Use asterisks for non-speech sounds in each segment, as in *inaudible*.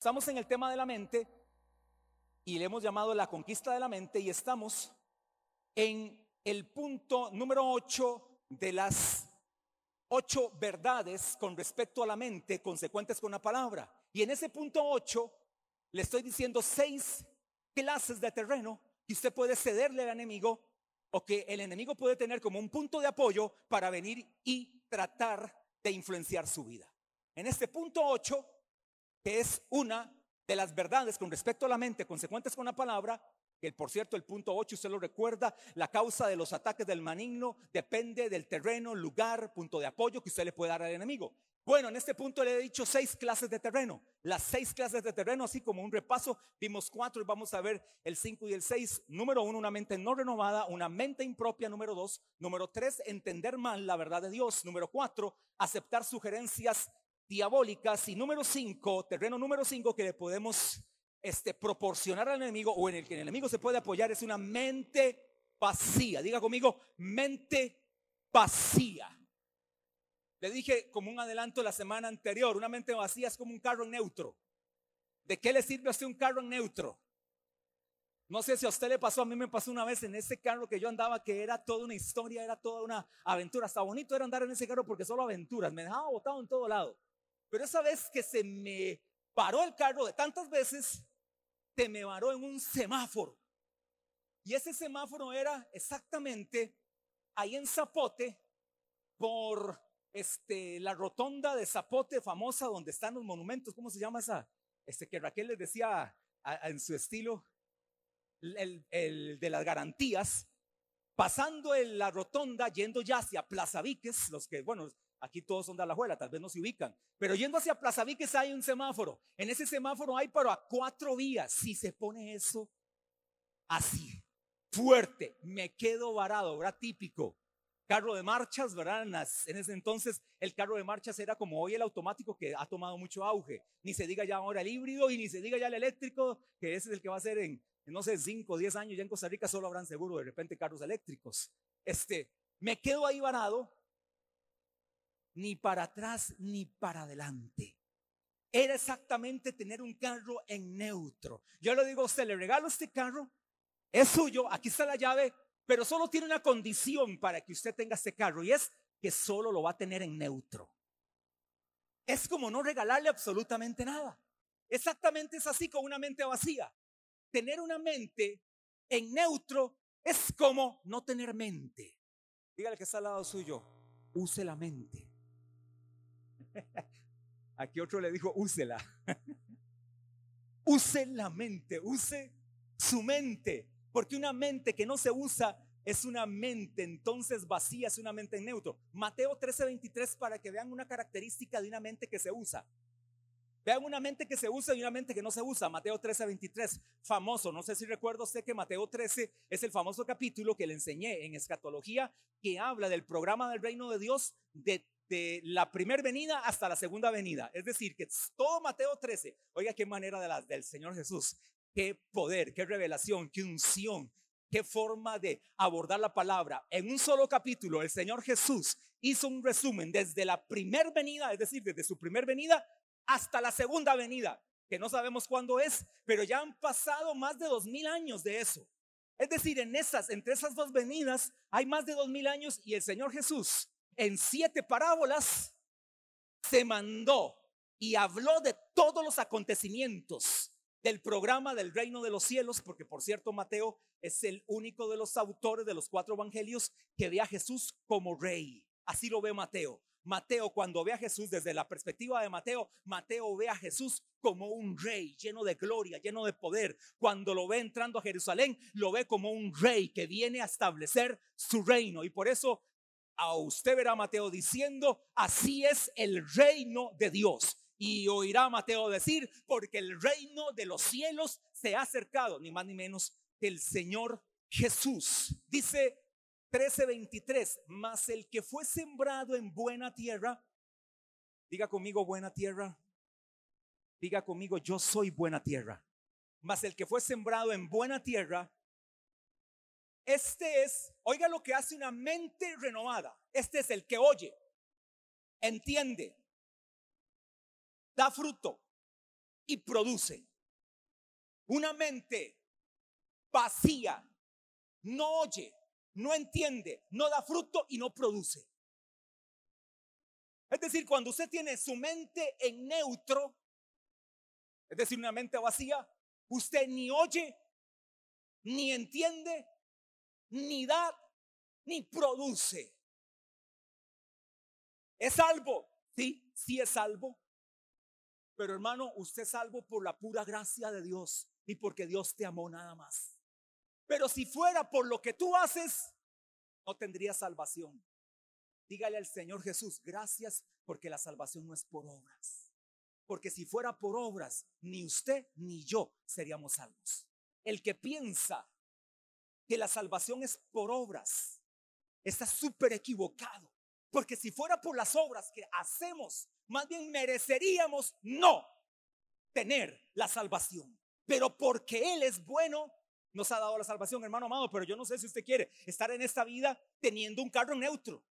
Estamos en el tema de la mente y le hemos llamado la conquista de la mente y estamos en el punto número 8 de las ocho verdades con respecto a la mente consecuentes con la palabra. Y en ese punto 8 le estoy diciendo seis clases de terreno que usted puede cederle al enemigo o que el enemigo puede tener como un punto de apoyo para venir y tratar de influenciar su vida. En este punto 8 que es una de las verdades con respecto a la mente consecuentes con la palabra, que por cierto el punto 8 usted lo recuerda, la causa de los ataques del maligno depende del terreno, lugar, punto de apoyo que usted le puede dar al enemigo. Bueno, en este punto le he dicho seis clases de terreno. Las seis clases de terreno, así como un repaso, vimos cuatro y vamos a ver el cinco y el seis. Número uno, una mente no renovada, una mente impropia. Número dos, número tres, entender mal la verdad de Dios. Número cuatro, aceptar sugerencias diabólicas. Y número cinco, terreno número cinco que le podemos este, proporcionar al enemigo o en el que el enemigo se puede apoyar es una mente vacía. Diga conmigo, mente vacía. Le dije como un adelanto la semana anterior, una mente vacía es como un carro neutro. ¿De qué le sirve a usted un carro neutro? No sé si a usted le pasó, a mí me pasó una vez en ese carro que yo andaba, que era toda una historia, era toda una aventura. Hasta bonito era andar en ese carro porque solo aventuras, me dejaba botado en todo lado. Pero esa vez que se me paró el carro de tantas veces, se me varó en un semáforo. Y ese semáforo era exactamente ahí en Zapote, por este, la rotonda de Zapote famosa, donde están los monumentos, ¿cómo se llama esa? Este, que Raquel les decía en su estilo, el, el, de las garantías, pasando en la rotonda, yendo ya hacia Plaza Víquez, los que, bueno, Aquí todos son de Alajuela, tal vez no se ubican. Pero yendo hacia Plaza Víquez hay un semáforo. En ese semáforo hay para cuatro vías. Si se pone eso así, fuerte, me quedo varado, ¿verdad? Típico. Carro de marchas, ¿verdad? En ese entonces el carro de marchas era como hoy el automático que ha tomado mucho auge. Ni se diga ya ahora el híbrido y ni se diga ya el eléctrico, que ese es el que va a ser en, no sé, cinco o diez años. Ya en Costa Rica solo habrán seguro de repente carros eléctricos. Este, me quedo ahí varado ni para atrás ni para adelante. Era exactamente tener un carro en neutro. Yo le digo a usted, le regalo este carro, es suyo, aquí está la llave, pero solo tiene una condición para que usted tenga este carro y es que solo lo va a tener en neutro. Es como no regalarle absolutamente nada. Exactamente es así con una mente vacía. Tener una mente en neutro es como no tener mente. Dígale que está al lado suyo, use la mente. *laughs* Aquí otro le dijo, úsela. *laughs* use la mente, use su mente. Porque una mente que no se usa es una mente entonces vacía, es una mente en neutro. Mateo 13:23 para que vean una característica de una mente que se usa. Vean una mente que se usa y una mente que no se usa. Mateo 13:23, famoso. No sé si recuerdo sé que Mateo 13 es el famoso capítulo que le enseñé en escatología que habla del programa del reino de Dios de de la primera venida hasta la segunda venida. Es decir, que todo Mateo 13, oiga qué manera de la, del Señor Jesús, qué poder, qué revelación, qué unción, qué forma de abordar la palabra. En un solo capítulo, el Señor Jesús hizo un resumen desde la primera venida, es decir, desde su primera venida hasta la segunda venida, que no sabemos cuándo es, pero ya han pasado más de dos mil años de eso. Es decir, en esas, entre esas dos venidas, hay más de dos mil años y el Señor Jesús en siete parábolas se mandó y habló de todos los acontecimientos del programa del reino de los cielos, porque por cierto Mateo es el único de los autores de los cuatro evangelios que ve a Jesús como rey. Así lo ve Mateo. Mateo cuando ve a Jesús desde la perspectiva de Mateo, Mateo ve a Jesús como un rey lleno de gloria, lleno de poder. Cuando lo ve entrando a Jerusalén, lo ve como un rey que viene a establecer su reino. Y por eso a usted verá Mateo diciendo, así es el reino de Dios. Y oirá Mateo decir, porque el reino de los cielos se ha acercado, ni más ni menos que el Señor Jesús. Dice 13:23, mas el que fue sembrado en buena tierra, diga conmigo buena tierra, diga conmigo yo soy buena tierra. Mas el que fue sembrado en buena tierra, este es, oiga lo que hace una mente renovada. Este es el que oye, entiende, da fruto y produce. Una mente vacía no oye, no entiende, no da fruto y no produce. Es decir, cuando usted tiene su mente en neutro, es decir, una mente vacía, usted ni oye, ni entiende, ni da, ni produce. ¿Es salvo? Sí, sí es salvo. Pero hermano, usted es salvo por la pura gracia de Dios y porque Dios te amó nada más. Pero si fuera por lo que tú haces, no tendría salvación. Dígale al Señor Jesús, gracias porque la salvación no es por obras. Porque si fuera por obras, ni usted ni yo seríamos salvos. El que piensa que la salvación es por obras, está súper equivocado. Porque si fuera por las obras que hacemos, más bien mereceríamos no tener la salvación. Pero porque Él es bueno, nos ha dado la salvación, hermano amado. Pero yo no sé si usted quiere estar en esta vida teniendo un carro neutro.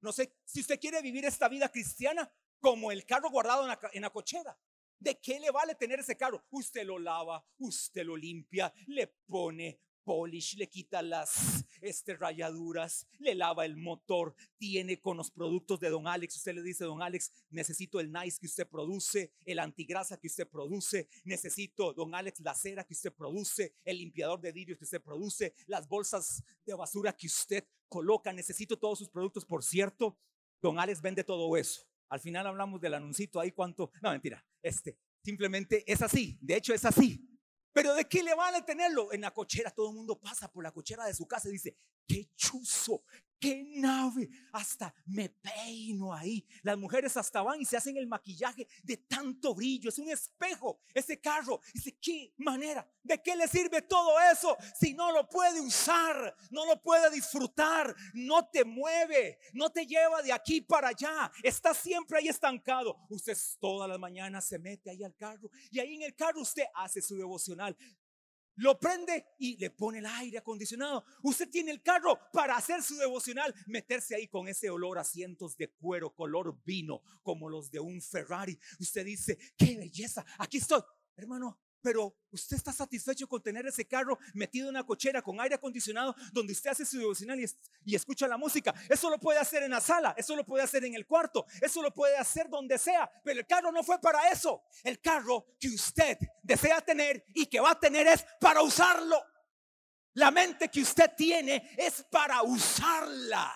No sé si usted quiere vivir esta vida cristiana como el carro guardado en la, en la cochera. ¿De qué le vale tener ese carro? Usted lo lava, usted lo limpia, le pone polish, le quita las este, rayaduras, le lava el motor, tiene con los productos de Don Alex. Usted le dice, Don Alex, necesito el nice que usted produce, el antigrasa que usted produce, necesito, Don Alex, la cera que usted produce, el limpiador de vidrios que usted produce, las bolsas de basura que usted coloca, necesito todos sus productos. Por cierto, Don Alex vende todo eso. Al final hablamos del anuncito ahí cuánto, no mentira, este, simplemente es así, de hecho es así. Pero ¿de qué le vale tenerlo? En la cochera todo el mundo pasa por la cochera de su casa y dice, qué chuzo, qué nave, hasta me peino ahí. Las mujeres hasta van y se hacen el maquillaje de tanto brillo, es un espejo ese carro. Dice, qué manera, ¿de qué le sirve todo eso si no lo puede usar, no lo puede disfrutar, no te mueve, no te lleva de aquí para allá, está siempre ahí estancado. Usted todas las mañanas se mete ahí al carro y ahí en el carro usted hace su devocional, lo prende y le pone el aire acondicionado. Usted tiene el carro para hacer su devocional, meterse ahí con ese olor a cientos de cuero, color vino, como los de un Ferrari. Usted dice, qué belleza, aquí estoy. Hermano, pero usted está satisfecho con tener ese carro metido en una cochera con aire acondicionado donde usted hace su devocional y, escucha la música. Eso lo puede hacer en la sala, eso lo puede hacer en el cuarto, eso lo puede hacer donde sea. Pero el carro no fue para eso. El carro que usted desea tener y que va a tener es para usarlo. La mente que usted tiene es para usarla.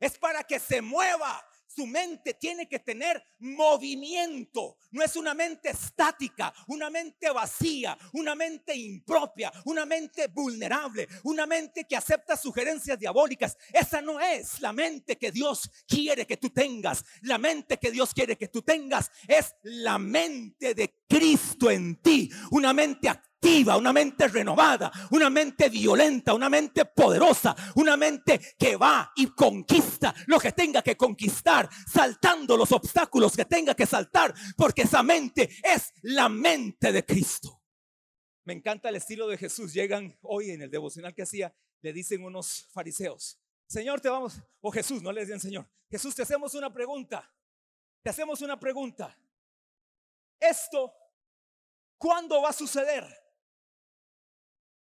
Es para que se mueva, su mente tiene que tener movimiento. No es una mente estática, una mente vacía, una mente impropia, una mente vulnerable, una mente que acepta sugerencias diabólicas. Esa no es la mente que Dios quiere que tú tengas. La mente que Dios quiere que tú tengas es la mente de Cristo en ti. Una mente activa una mente renovada, una mente violenta, una mente poderosa, una mente que va y conquista lo que tenga que conquistar, saltando los obstáculos que tenga que saltar, porque esa mente es la mente de Cristo. Me encanta el estilo de Jesús. Llegan hoy en el devocional que hacía, le dicen unos fariseos, Señor, te vamos, o Jesús, no le decían Señor, Jesús, te hacemos una pregunta, te hacemos una pregunta. Esto, ¿cuándo va a suceder?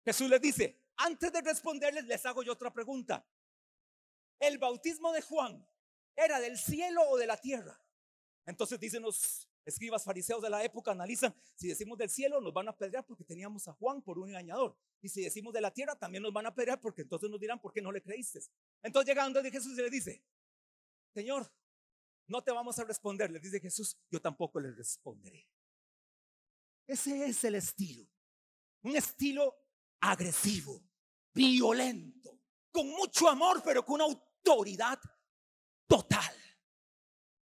Jesús les dice, antes de responderles, les hago yo otra pregunta. ¿El bautismo de Juan era del cielo o de la tierra? Entonces dicen los escribas fariseos de la época, analizan, si decimos del cielo nos van a pedrear porque teníamos a Juan por un engañador. Y si decimos de la tierra también nos van a pedrear porque entonces nos dirán, ¿por qué no le creíste? Entonces llegando de Jesús y le dice, Señor, no te vamos a responder. Le dice Jesús, yo tampoco le responderé. Ese es el estilo. Un estilo agresivo, violento, con mucho amor, pero con una autoridad total.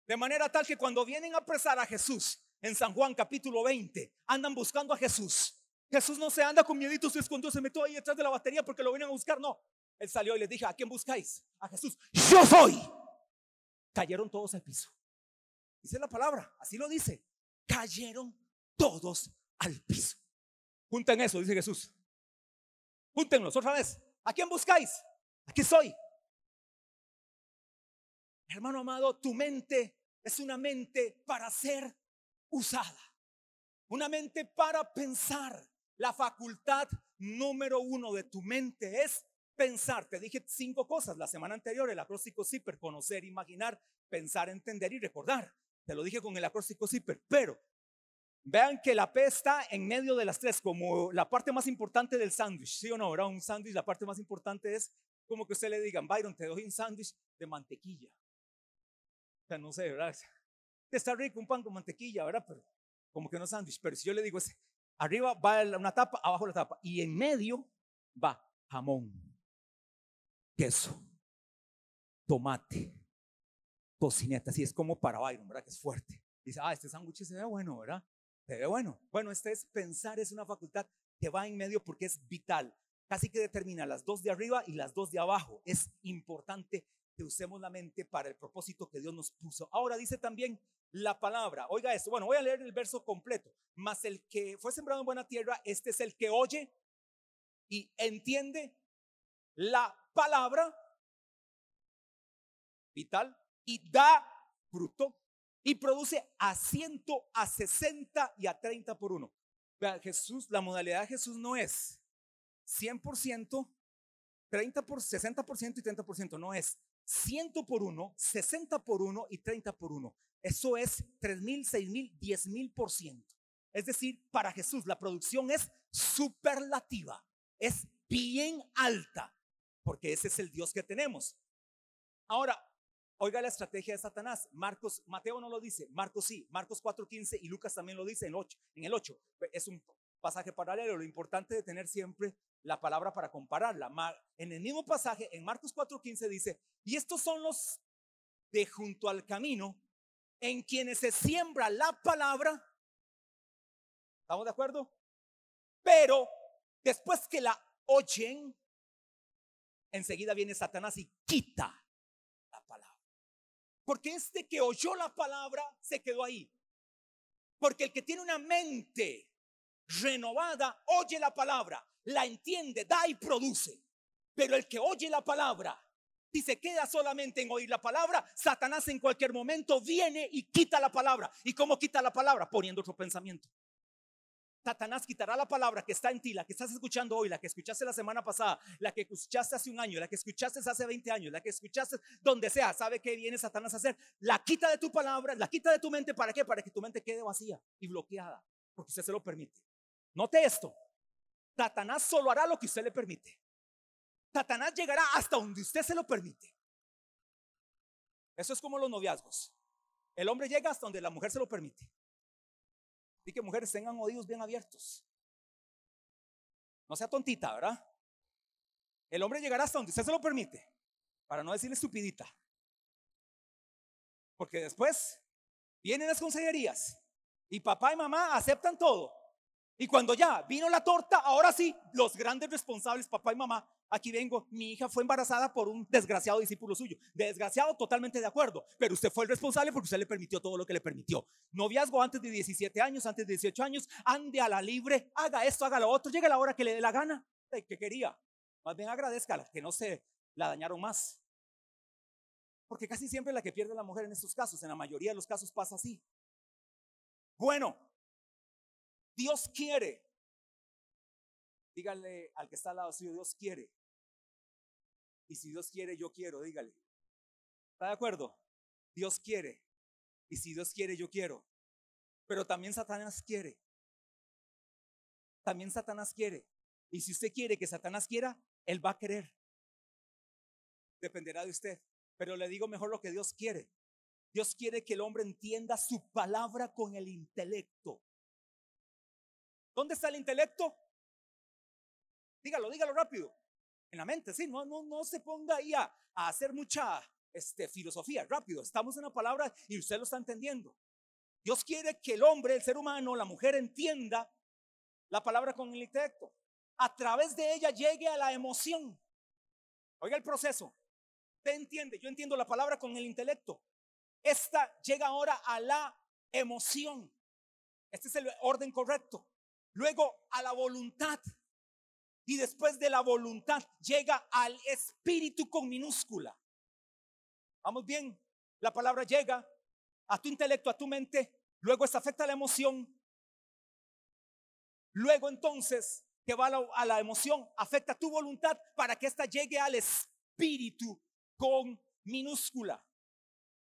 De manera tal que cuando vienen a apresar a Jesús en San Juan capítulo 20, andan buscando a Jesús. Jesús no se anda con mieditos, se escondió, se metió ahí detrás de la batería porque lo vienen a buscar. No, él salió y les dije, ¿a quién buscáis? A Jesús. Yo soy. Cayeron todos al piso. Dice la palabra, así lo dice. Cayeron todos al piso. Junten eso, dice Jesús. Júntenlos otra vez. ¿A quién buscáis? Aquí soy. Hermano amado, tu mente es una mente para ser usada. Una mente para pensar. La facultad número uno de tu mente es pensar. Te dije cinco cosas la semana anterior, el acróstico CIPER, conocer, imaginar, pensar, entender y recordar. Te lo dije con el acróstico CIPER, pero vean que la P está en medio de las tres, como la parte más importante del sándwich, ¿sí o no? ¿verdad? Un sándwich, la parte más importante es como que usted le digan, Byron, te doy un sándwich de mantequilla. O sea, no sé, ¿verdad? Está rico un pan con mantequilla, ¿verdad? Pero como que no sándwich. Pero si yo le digo, arriba va una tapa, abajo la tapa, y en medio va jamón, queso, tomate, tocineta. Así es como para Byron, ¿verdad? Que es fuerte. Dice, ah, este sándwich se ve bueno, ¿verdad? Se ve bueno. Bueno, este es pensar, es una facultad que va en medio porque es vital. Casi que determina las dos de arriba y las dos de abajo. Es importante que usemos la mente para el propósito que Dios nos puso. Ahora dice también la palabra. Oiga esto. Bueno, voy a leer el verso completo. Mas el que fue sembrado en buena tierra, este es el que oye y entiende la palabra vital y da fruto y produce a ciento, a sesenta y a treinta por uno. Jesús, la modalidad de Jesús no es 100%, 30 por 60% y 30%, no es 100 por 1, 60 por 1 y 30 por 1. Eso es 3 mil, 6 mil, 10 mil por ciento. Es decir, para Jesús la producción es superlativa, es bien alta, porque ese es el Dios que tenemos. Ahora, oiga la estrategia de Satanás. Marcos, Mateo no lo dice, Marcos sí, Marcos 4.15 y Lucas también lo dice en, 8, en el 8. Es un pasaje paralelo. Lo importante de tener siempre la palabra para compararla. En el mismo pasaje, en Marcos 4:15 dice, y estos son los de junto al camino en quienes se siembra la palabra. ¿Estamos de acuerdo? Pero después que la oyen, enseguida viene Satanás y quita la palabra. Porque este que oyó la palabra se quedó ahí. Porque el que tiene una mente renovada oye la palabra, la entiende, da y produce. Pero el que oye la palabra, si se queda solamente en oír la palabra, Satanás en cualquier momento viene y quita la palabra. ¿Y cómo quita la palabra? Poniendo otro pensamiento. Satanás quitará la palabra que está en ti, la que estás escuchando hoy, la que escuchaste la semana pasada, la que escuchaste hace un año, la que escuchaste hace 20 años, la que escuchaste donde sea. ¿Sabe qué viene Satanás a hacer? La quita de tu palabra, la quita de tu mente. ¿Para qué? Para que tu mente quede vacía y bloqueada, porque usted se lo permite. Note esto. Satanás solo hará lo que usted le permite. Satanás llegará hasta donde usted se lo permite. Eso es como los noviazgos. El hombre llega hasta donde la mujer se lo permite. Y que mujeres tengan oídos bien abiertos. No sea tontita, ¿verdad? El hombre llegará hasta donde usted se lo permite. Para no decirle estupidita. Porque después vienen las consejerías. Y papá y mamá aceptan todo. Y cuando ya vino la torta, ahora sí, los grandes responsables, papá y mamá, aquí vengo, mi hija fue embarazada por un desgraciado discípulo suyo. Desgraciado, totalmente de acuerdo, pero usted fue el responsable porque usted le permitió todo lo que le permitió. Noviazgo antes de 17 años, antes de 18 años, ande a la libre, haga esto, haga lo otro, llegue la hora que le dé la gana, que quería. Más bien agradezca que no se la dañaron más. Porque casi siempre la que pierde la mujer en estos casos, en la mayoría de los casos pasa así. Bueno, Dios quiere. Dígale al que está al lado suyo, Dios quiere. Y si Dios quiere, yo quiero, dígale. ¿Está de acuerdo? Dios quiere. Y si Dios quiere, yo quiero. Pero también Satanás quiere. También Satanás quiere. Y si usted quiere que Satanás quiera, él va a querer. Dependerá de usted. Pero le digo mejor lo que Dios quiere. Dios quiere que el hombre entienda su palabra con el intelecto. ¿Dónde está el intelecto? Dígalo, dígalo rápido. En la mente, sí, no, no, no se ponga ahí a, hacer mucha este, filosofía, rápido. Estamos en la palabra y usted lo está entendiendo. Dios quiere que el hombre, el ser humano, la mujer entienda la palabra con el intelecto. A través de ella llegue a la emoción. Oiga el proceso. Usted entiende, yo entiendo la palabra con el intelecto. Esta llega ahora a la emoción. Este es el orden correcto luego a la voluntad y después de la voluntad llega al espíritu con minúscula. Vamos bien, la palabra llega a tu intelecto, a tu mente, luego esta afecta la emoción Luego entonces, que va a la, a la emoción, afecta tu voluntad para que ésta llegue al espíritu con minúscula.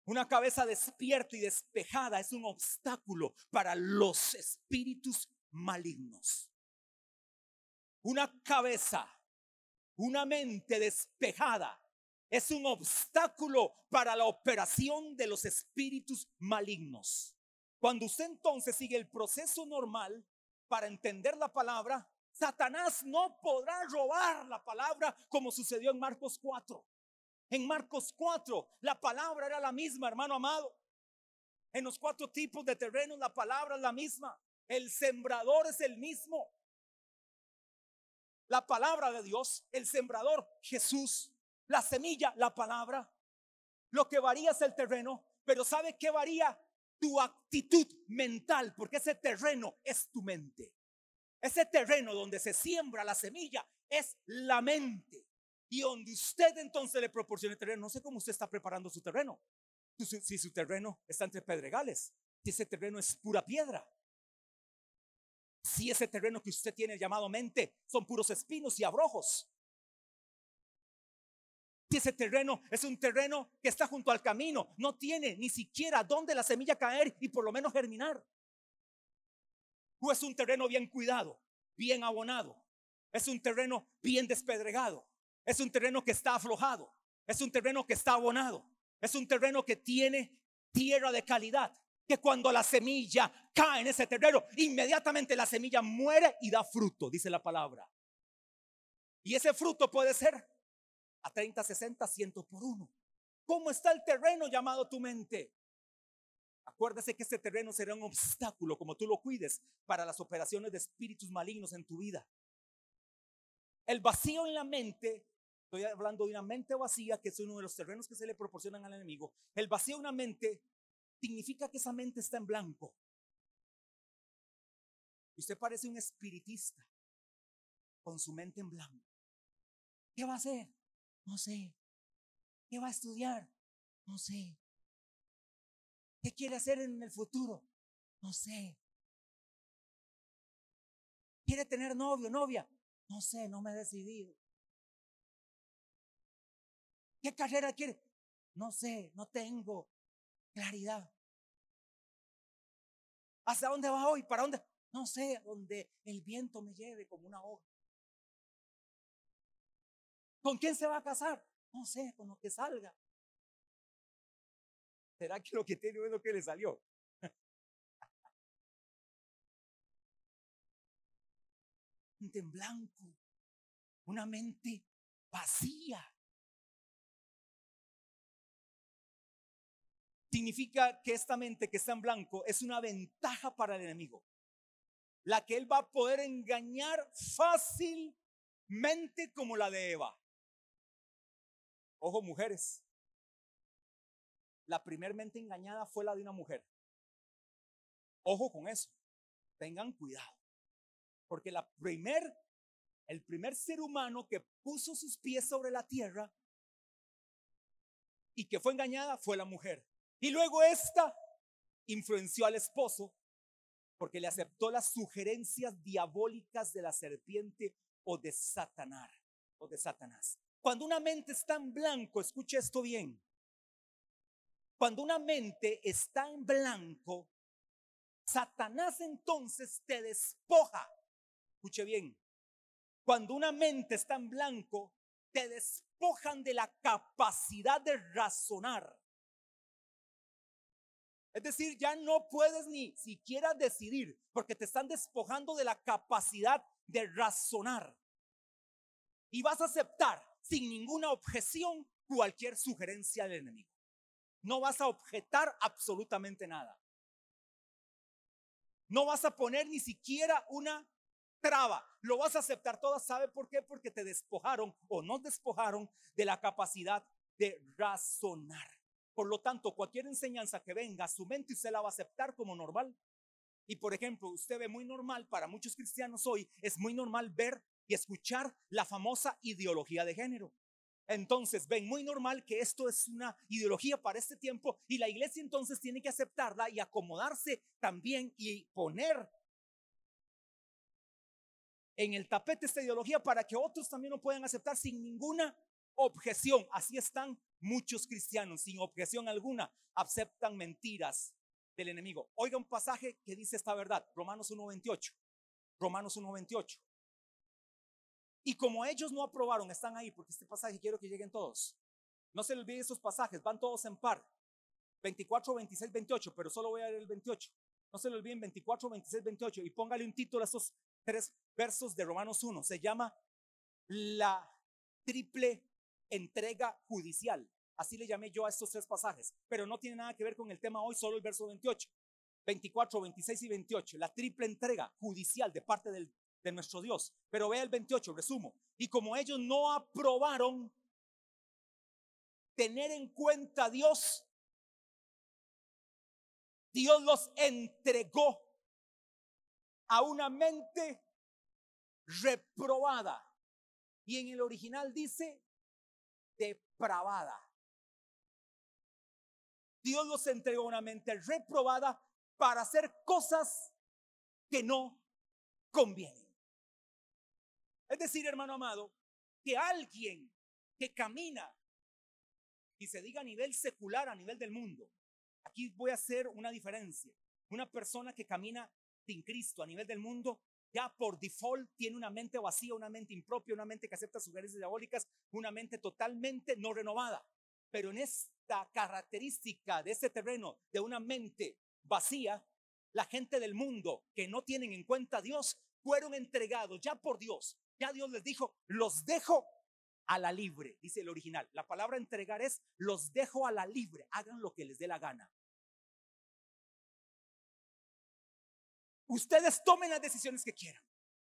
Una cabeza despierta y despejada es un obstáculo para los espíritus malignos. Una cabeza, una mente despejada es un obstáculo para la operación de los espíritus malignos. Cuando usted entonces sigue el proceso normal para entender la palabra, Satanás no podrá robar la palabra como sucedió en Marcos 4. En Marcos 4, la palabra era la misma, hermano amado. En los cuatro tipos de terrenos, la palabra es la misma. El sembrador es el mismo. La palabra de Dios, el sembrador, Jesús. La semilla, la palabra. Lo que varía es el terreno, pero ¿sabe qué varía? Tu actitud mental, porque ese terreno es tu mente. Ese terreno donde se siembra la semilla es la mente. Y donde usted entonces le proporcione terreno, no sé cómo usted está preparando su terreno. Si su terreno está entre pedregales, si ese terreno es pura piedra, si ese terreno que usted tiene llamado mente son puros espinos y abrojos, si ese terreno es un terreno que está junto al camino, no tiene ni siquiera dónde la semilla caer y por lo menos germinar. O es un terreno bien cuidado, bien abonado, es un terreno bien despedregado, es un terreno que está aflojado. Es un terreno que está abonado. Es un terreno que tiene tierra de calidad. Que cuando la semilla cae en ese terreno, inmediatamente la semilla muere y da fruto, dice la palabra. Y ese fruto puede ser a 30, 60, 100 por uno. ¿Cómo está el terreno llamado tu mente? Acuérdese que este terreno será un obstáculo, como tú lo cuides, para las operaciones de espíritus malignos en tu vida. El vacío en la mente Estoy hablando de una mente vacía, que es uno de los terrenos que se le proporcionan al enemigo. El vacío de una mente significa que esa mente está en blanco. Usted parece un espiritista con su mente en blanco. ¿Qué va a hacer? No sé. ¿Qué va a estudiar? No sé. ¿Qué quiere hacer en el futuro? No sé. ¿Quiere tener novio, novia? No sé, no me he decidido. ¿Qué carrera quiere? No sé, no tengo claridad. ¿Hacia dónde va hoy? ¿Para dónde? No sé, donde el viento me lleve como una hoja. ¿Con quién se va a casar? No sé, con lo que salga. ¿Será que lo que tiene es lo que le salió? *laughs* mente en blanco, una mente vacía. Significa que esta mente que está en blanco es una ventaja para el enemigo. La que él va a poder engañar fácilmente como la de Eva. Ojo, mujeres. La primer mente engañada fue la de una mujer. Ojo con eso. Tengan cuidado. Porque la primer, el primer ser humano que puso sus pies sobre la tierra y que fue engañada fue la mujer. Y luego esta influenció al esposo porque le aceptó las sugerencias diabólicas de la serpiente o de Satanás o de Satanás. Cuando una mente está en blanco, escuche esto bien. Cuando una mente está en blanco, Satanás entonces te despoja. Escuche bien. Cuando una mente está en blanco, te despojan de la capacidad de razonar. Es decir, ya no puedes ni siquiera decidir porque te están despojando de la capacidad de razonar. Y vas a aceptar sin ninguna objeción cualquier sugerencia del enemigo. No vas a objetar absolutamente nada. No vas a poner ni siquiera una traba. Lo vas a aceptar todo. ¿Sabe por qué? Porque te despojaron o no despojaron de la capacidad de razonar. Por lo tanto, cualquier enseñanza que venga a su mente usted la va a aceptar como normal. Y por ejemplo, usted ve muy normal, para muchos cristianos hoy, es muy normal ver y escuchar la famosa ideología de género. Entonces ven muy normal que esto es una ideología para este tiempo y la iglesia entonces tiene que aceptarla y acomodarse también y poner en el tapete esta ideología para que otros también lo puedan aceptar sin ninguna objeción. Así están muchos cristianos, sin objeción alguna, aceptan mentiras del enemigo. Oiga un pasaje que dice esta verdad, Romanos 1.28. Romanos 1.28. Y como ellos no aprobaron, están ahí, porque este pasaje quiero que lleguen todos. No se les olvide esos pasajes, van todos en par. 24, 26, 28, pero solo voy a leer el 28. No se le olviden 24, 26, 28 y póngale un título a estos tres versos de Romanos 1. Se llama la triple entrega judicial. Así le llamé yo a estos tres pasajes, pero no tiene nada que ver con el tema hoy, solo el verso 28. 24, 26 y 28, la triple entrega judicial de parte del, de nuestro Dios. Pero vea el 28, resumo. Y como ellos no aprobaron tener en cuenta a Dios, Dios los entregó a una mente reprobada. Y en el original dice depravada. Dios los entregó una mente reprobada para hacer cosas que no convienen. Es decir, hermano amado, que alguien que camina y se diga a nivel secular, a nivel del mundo, aquí voy a hacer una diferencia. Una persona que camina sin Cristo a nivel del mundo, ya por default tiene una mente vacía, una mente impropia, una mente que acepta sugerencias diabólicas, una mente totalmente no renovada. Pero en esta característica de este terreno, de una mente vacía, la gente del mundo que no tienen en cuenta a Dios fueron entregados ya por Dios. Ya Dios les dijo, los dejo a la libre, dice el original. La palabra entregar es, los dejo a la libre, hagan lo que les dé la gana. Ustedes tomen las decisiones que quieran.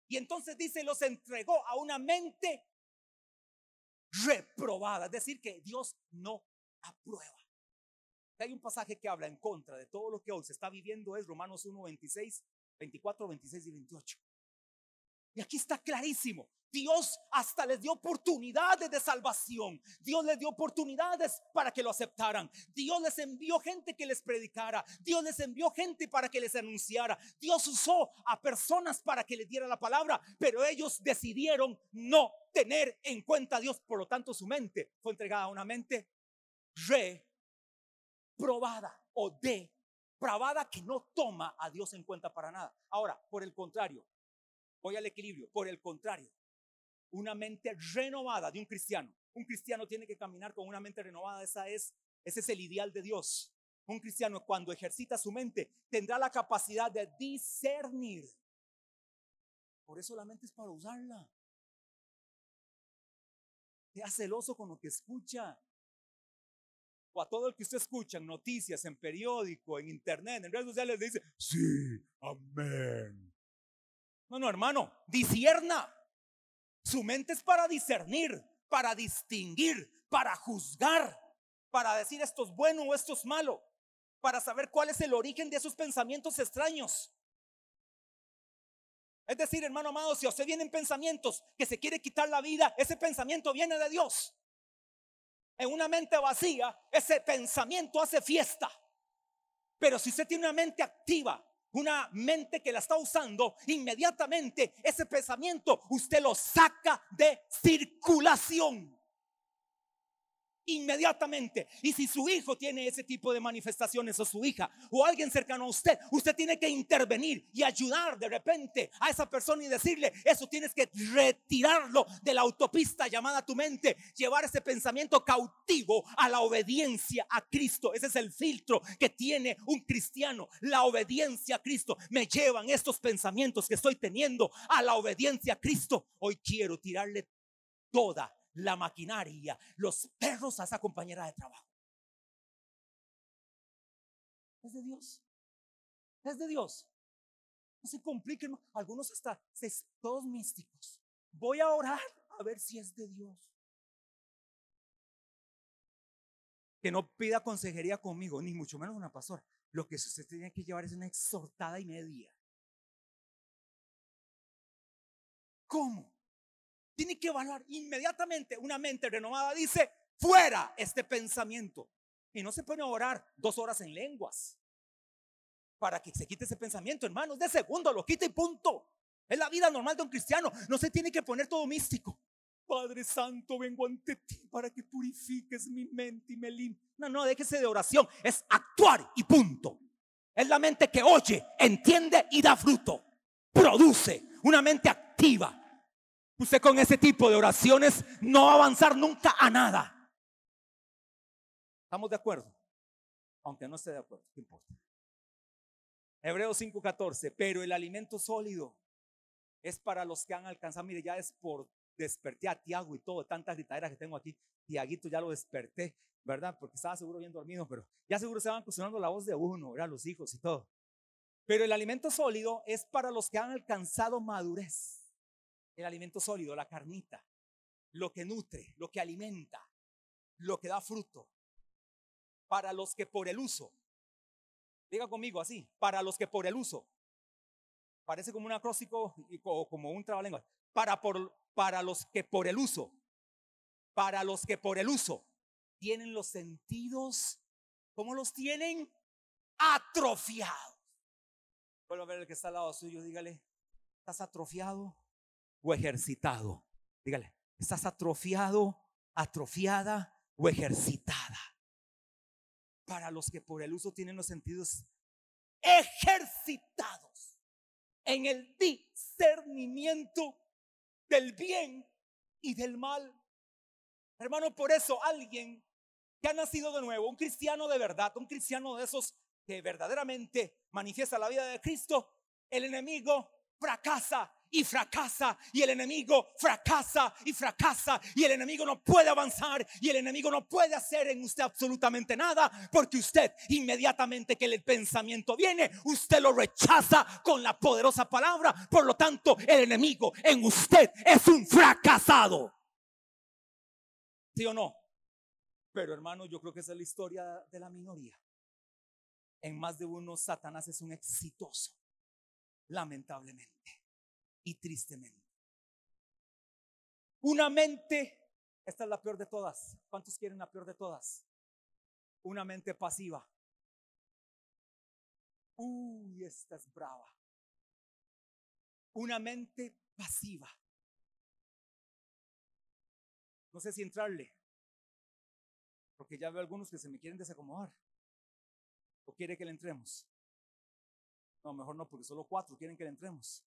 Y entonces dice, los entregó a una mente reprobada, es decir, que Dios no aprueba. Hay un pasaje que habla en contra de todo lo que hoy se está viviendo, es Romanos 1, 26, 24, 26 y 28. Y aquí está clarísimo. Dios hasta les dio oportunidades de salvación. Dios les dio oportunidades para que lo aceptaran. Dios les envió gente que les predicara. Dios les envió gente para que les anunciara. Dios usó a personas para que les diera la palabra. Pero ellos decidieron no tener en cuenta a Dios. Por lo tanto, su mente fue entregada a una mente reprobada o depravada que no toma a Dios en cuenta para nada. Ahora, por el contrario, voy al equilibrio. Por el contrario, una mente renovada de un cristiano. Un cristiano tiene que caminar con una mente renovada. Esa es, ese es el ideal de Dios. Un cristiano cuando ejercita su mente tendrá la capacidad de discernir. Por eso la mente es para usarla. Sea celoso con lo que escucha. O a todo el que usted escucha en noticias, en periódico, en internet, en redes sociales, le dice, sí, amén. No, no, hermano, disierna. Su mente es para discernir, para distinguir, para juzgar, para decir esto es bueno o esto es malo, para saber cuál es el origen de esos pensamientos extraños. Es decir, hermano amado, si a usted vienen pensamientos que se quiere quitar la vida, ese pensamiento viene de Dios. En una mente vacía, ese pensamiento hace fiesta. Pero si usted tiene una mente activa, una mente que la está usando, inmediatamente ese pensamiento usted lo saca de circulación inmediatamente. Y si su hijo tiene ese tipo de manifestaciones o su hija o alguien cercano a usted, usted tiene que intervenir y ayudar de repente a esa persona y decirle, eso tienes que retirarlo de la autopista llamada tu mente, llevar ese pensamiento cautivo a la obediencia a Cristo. Ese es el filtro que tiene un cristiano, la obediencia a Cristo. Me llevan estos pensamientos que estoy teniendo a la obediencia a Cristo. Hoy quiero tirarle toda la maquinaria, los perros a esa compañera de trabajo. Es de Dios. Es de Dios. No se compliquen. Algunos hasta todos místicos. Voy a orar a ver si es de Dios. Que no pida consejería conmigo, ni mucho menos una pastora. Lo que usted tiene que llevar es una exhortada y media. ¿Cómo? Tiene que evaluar inmediatamente. Una mente renovada dice, fuera este pensamiento. Y no se pone a orar dos horas en lenguas para que se quite ese pensamiento, hermanos. De segundo lo quita y punto. Es la vida normal de un cristiano. No se tiene que poner todo místico. Padre Santo, vengo ante ti para que purifiques mi mente y me limpies. No, no, déjese de oración. Es actuar y punto. Es la mente que oye, entiende y da fruto. Produce una mente activa. Usted con ese tipo de oraciones no va a avanzar nunca a nada. ¿Estamos de acuerdo? Aunque no esté de acuerdo, ¿qué importa? Hebreos 5:14, pero el alimento sólido es para los que han alcanzado, mire, ya es por desperté a Tiago y todo, tantas gritaderas que tengo aquí, Tiaguito ya lo desperté, ¿verdad? Porque estaba seguro bien dormido, pero ya seguro se van acostumbrando la voz de uno, ¿verdad? Los hijos y todo. Pero el alimento sólido es para los que han alcanzado madurez. El alimento sólido, la carnita, lo que nutre, lo que alimenta, lo que da fruto. Para los que por el uso, diga conmigo así, para los que por el uso, parece como un acróstico o como un trabalengua, para, por, para los que por el uso, para los que por el uso tienen los sentidos, ¿cómo los tienen? Atrofiados. Vuelvo a ver el que está al lado suyo, dígale, ¿estás atrofiado o ejercitado? Dígale, ¿estás atrofiado, atrofiada o ejercitada? Para los que por el uso tienen los sentidos ejercitados en el discernimiento del bien y del mal. Hermano, por eso alguien que ha nacido de nuevo, un cristiano de verdad, un cristiano de esos que verdaderamente manifiesta la vida de Cristo, el enemigo fracasa y fracasa y el enemigo fracasa y fracasa y el enemigo no puede avanzar y el enemigo no puede hacer en usted absolutamente nada porque usted inmediatamente que el pensamiento viene, usted lo rechaza con la poderosa palabra. Por lo tanto, el enemigo en usted es un fracasado. ¿Sí o no? Pero hermano, yo creo que esa es la historia de la minoría. En más de uno, Satanás es un exitoso, lamentablemente y tristemente. Una mente, esta es la peor de todas. ¿Cuántos quieren la peor de todas? Una mente pasiva. Uy, esta es brava. Una mente pasiva. No sé si entrarle, porque ya veo algunos que se me quieren desacomodar. ¿O quiere que le entremos? No, mejor no, porque solo cuatro quieren que le entremos.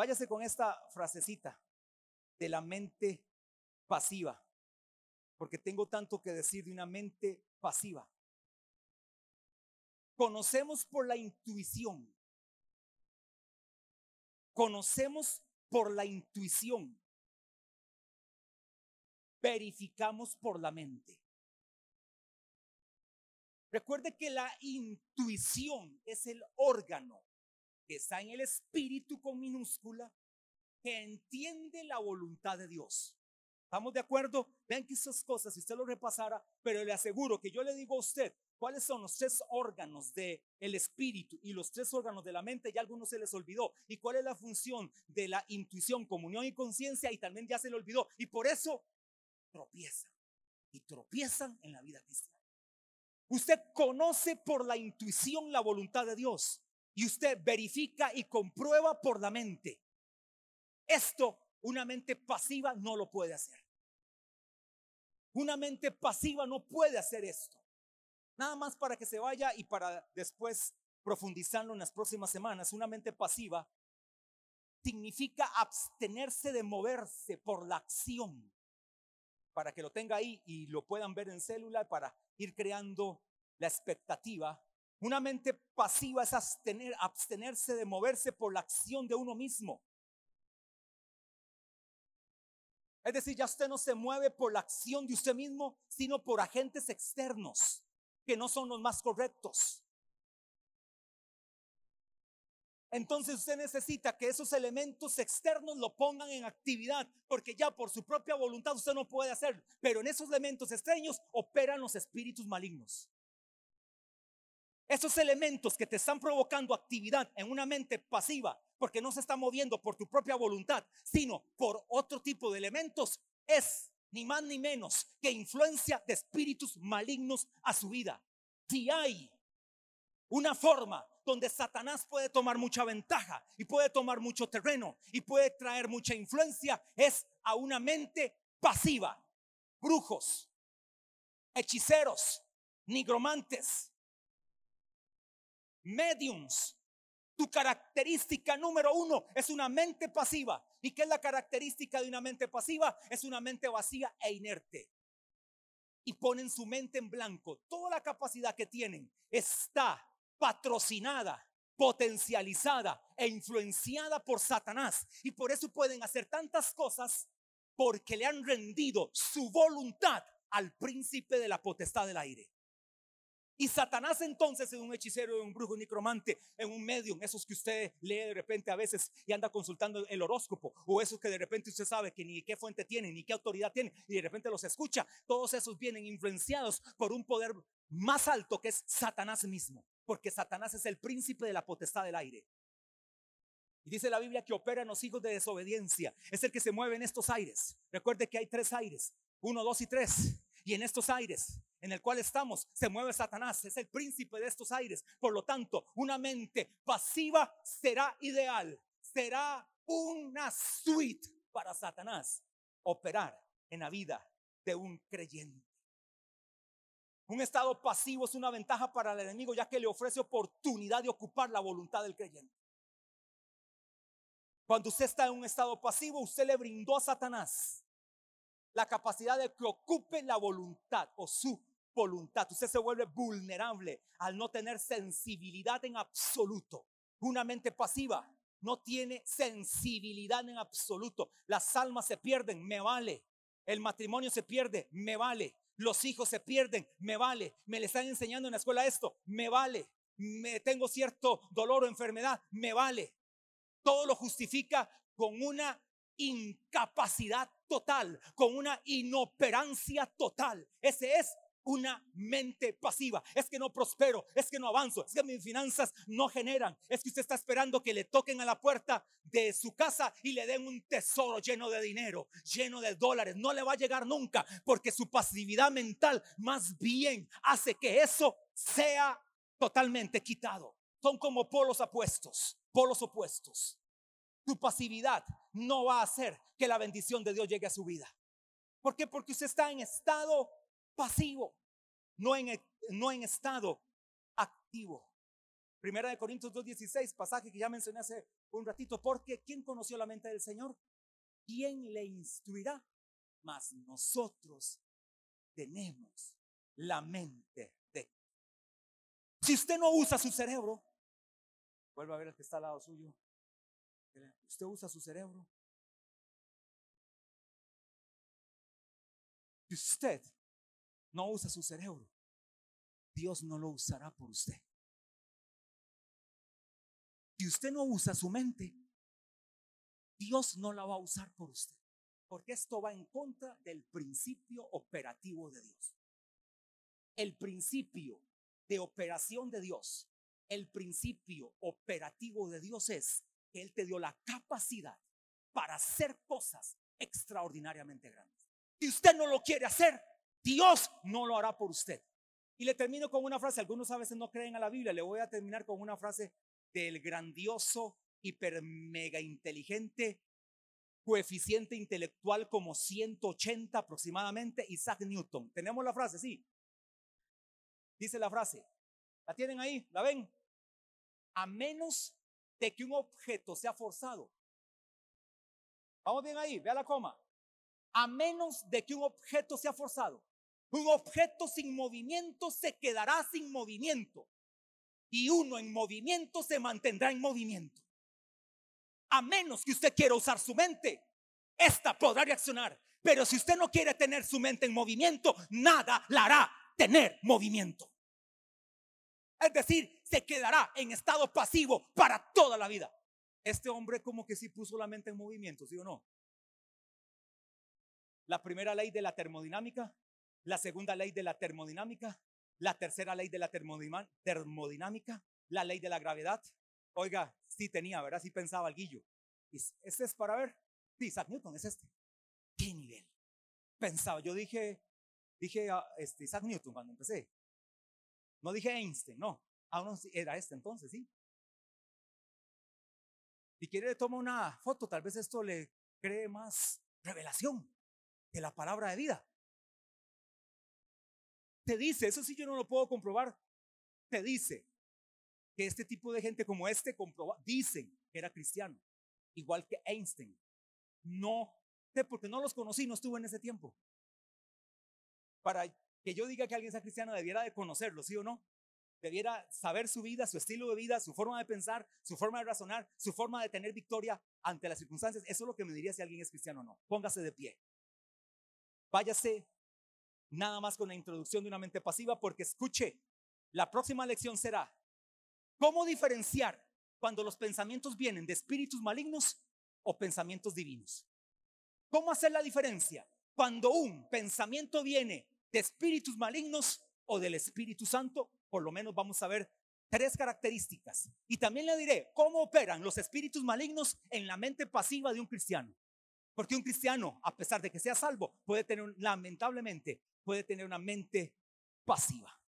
Váyase con esta frasecita de la mente pasiva, porque tengo tanto que decir de una mente pasiva. Conocemos por la intuición. Conocemos por la intuición. Verificamos por la mente. Recuerde que la intuición es el órgano que está en el espíritu con minúscula, que entiende la voluntad de Dios. ¿Estamos de acuerdo? Vean que esas cosas, si usted lo repasara, pero le aseguro que yo le digo a usted cuáles son los tres órganos del el espíritu y los tres órganos de la mente, ya algunos se les olvidó. ¿Y cuál es la función de la intuición, comunión y conciencia? Y también ya se le olvidó. Y por eso tropiezan. Y tropiezan en la vida cristiana. Usted conoce por la intuición la voluntad de Dios y usted verifica y comprueba por la mente. Esto una mente pasiva no lo puede hacer. Una mente pasiva no puede hacer esto. Nada más para que se vaya y para después profundizarlo en las próximas semanas. Una mente pasiva significa abstenerse de moverse por la acción. Para que lo tenga ahí y lo puedan ver en célula para ir creando la expectativa una mente pasiva es abstener, abstenerse de moverse por la acción de uno mismo. Es decir, ya usted no se mueve por la acción de usted mismo, sino por agentes externos que no son los más correctos. Entonces usted necesita que esos elementos externos lo pongan en actividad, porque ya por su propia voluntad usted no puede hacerlo. Pero en esos elementos extraños operan los espíritus malignos. Esos elementos que te están provocando actividad en una mente pasiva, porque no se está moviendo por tu propia voluntad, sino por otro tipo de elementos, es ni más ni menos que influencia de espíritus malignos a su vida. Si hay una forma donde Satanás puede tomar mucha ventaja y puede tomar mucho terreno y puede traer mucha influencia, es a una mente pasiva. Brujos, hechiceros, nigromantes, mediums. Tu característica número uno es una mente pasiva. ¿Y qué es la característica de una mente pasiva? Es una mente vacía e inerte. Y ponen su mente en blanco. Toda la capacidad que tienen está patrocinada, potencializada e influenciada por Satanás. Y por eso pueden hacer tantas cosas porque le han rendido su voluntad al príncipe de la potestad del aire. Y Satanás entonces en un hechicero, un brujo, un necromante, en un medium, esos que usted lee de repente a veces y anda consultando el horóscopo, o esos que de repente usted sabe que ni qué fuente tienen, ni qué autoridad tienen, y de repente los escucha, todos esos vienen influenciados por un poder más alto que es Satanás mismo, porque Satanás es el príncipe de la potestad del aire. Y dice la Biblia que opera en los hijos de desobediencia, es el que se mueve en estos aires. Recuerde que hay tres aires, uno, dos y tres. Y en estos aires en el cual estamos se mueve Satanás, es el príncipe de estos aires. Por lo tanto, una mente pasiva será ideal, será una suite para Satanás operar en la vida de un creyente. Un estado pasivo es una ventaja para el enemigo ya que le ofrece oportunidad de ocupar la voluntad del creyente. Cuando usted está en un estado pasivo, usted le brindó a Satanás la capacidad de que ocupe la voluntad o su voluntad. Usted se vuelve vulnerable al no tener sensibilidad en absoluto. Una mente pasiva no tiene sensibilidad en absoluto. Las almas se pierden, me vale. El matrimonio se pierde, me vale. Los hijos se pierden, me vale. Me le están enseñando en la escuela esto, me vale. Me tengo cierto dolor o enfermedad, me vale. Todo lo justifica con una incapacidad total, con una inoperancia total. Ese es una mente pasiva. Es que no prospero, es que no avanzo, es que mis finanzas no generan. Es que usted está esperando que le toquen a la puerta de su casa y le den un tesoro lleno de dinero, lleno de dólares. No le va a llegar nunca porque su pasividad mental más bien hace que eso sea totalmente quitado. Son como polos opuestos, polos opuestos. Tu pasividad no va a hacer que la bendición de Dios llegue a su vida. ¿Por qué? Porque usted está en estado pasivo, no en, e, no en estado activo. Primera de Corintios 2.16, pasaje que ya mencioné hace un ratito, porque ¿quién conoció la mente del Señor? ¿Quién le instruirá? Mas nosotros tenemos la mente de. Si usted no usa su cerebro, vuelva a ver el que está al lado suyo. Usted usa su cerebro. Si usted no usa su cerebro, Dios no lo usará por usted. Si usted no usa su mente, Dios no la va a usar por usted. Porque esto va en contra del principio operativo de Dios. El principio de operación de Dios, el principio operativo de Dios es que Él te dio la capacidad para hacer cosas extraordinariamente grandes. Si usted no lo quiere hacer, Dios no lo hará por usted. Y le termino con una frase, algunos a veces no creen a la Biblia, le voy a terminar con una frase del grandioso, hiper mega inteligente, coeficiente intelectual como 180 aproximadamente, Isaac Newton. ¿Tenemos la frase? Sí. Dice la frase. ¿La tienen ahí? ¿La ven? A menos de que un objeto sea forzado. Vamos bien ahí, vea la coma. A menos de que un objeto sea forzado. Un objeto sin movimiento se quedará sin movimiento. Y uno en movimiento se mantendrá en movimiento. A menos que usted quiera usar su mente, esta podrá reaccionar. Pero si usted no quiere tener su mente en movimiento, nada la hará tener movimiento. Es decir, se quedará en estado pasivo para toda la vida. Este hombre como que sí puso la mente en movimiento, ¿sí o no? La primera ley de la termodinámica, la segunda ley de la termodinámica, la tercera ley de la termodinámica, la ley de la gravedad. Oiga, sí tenía, ¿verdad? Sí pensaba el guillo. Este es para ver. Sí, Isaac Newton es este. ¿Qué nivel? Pensaba, yo dije, dije a este, Isaac Newton cuando empecé. No dije Einstein, no. Aún era este entonces, sí. y quiere tomar una foto, tal vez esto le cree más revelación que la palabra de vida. Te dice, eso sí yo no lo puedo comprobar, te dice que este tipo de gente como este comproba, dicen que era cristiano, igual que Einstein. No sé porque no los conocí, no estuve en ese tiempo. Para que yo diga que alguien sea cristiano debiera de conocerlo, ¿sí o no? Debiera saber su vida, su estilo de vida, su forma de pensar, su forma de razonar, su forma de tener victoria ante las circunstancias. Eso es lo que me diría si alguien es cristiano o no. Póngase de pie. Váyase nada más con la introducción de una mente pasiva porque escuche, la próxima lección será cómo diferenciar cuando los pensamientos vienen de espíritus malignos o pensamientos divinos. ¿Cómo hacer la diferencia cuando un pensamiento viene de espíritus malignos o del Espíritu Santo? Por lo menos vamos a ver tres características. Y también le diré cómo operan los espíritus malignos en la mente pasiva de un cristiano. Porque un cristiano, a pesar de que sea salvo, puede tener, lamentablemente, puede tener una mente pasiva.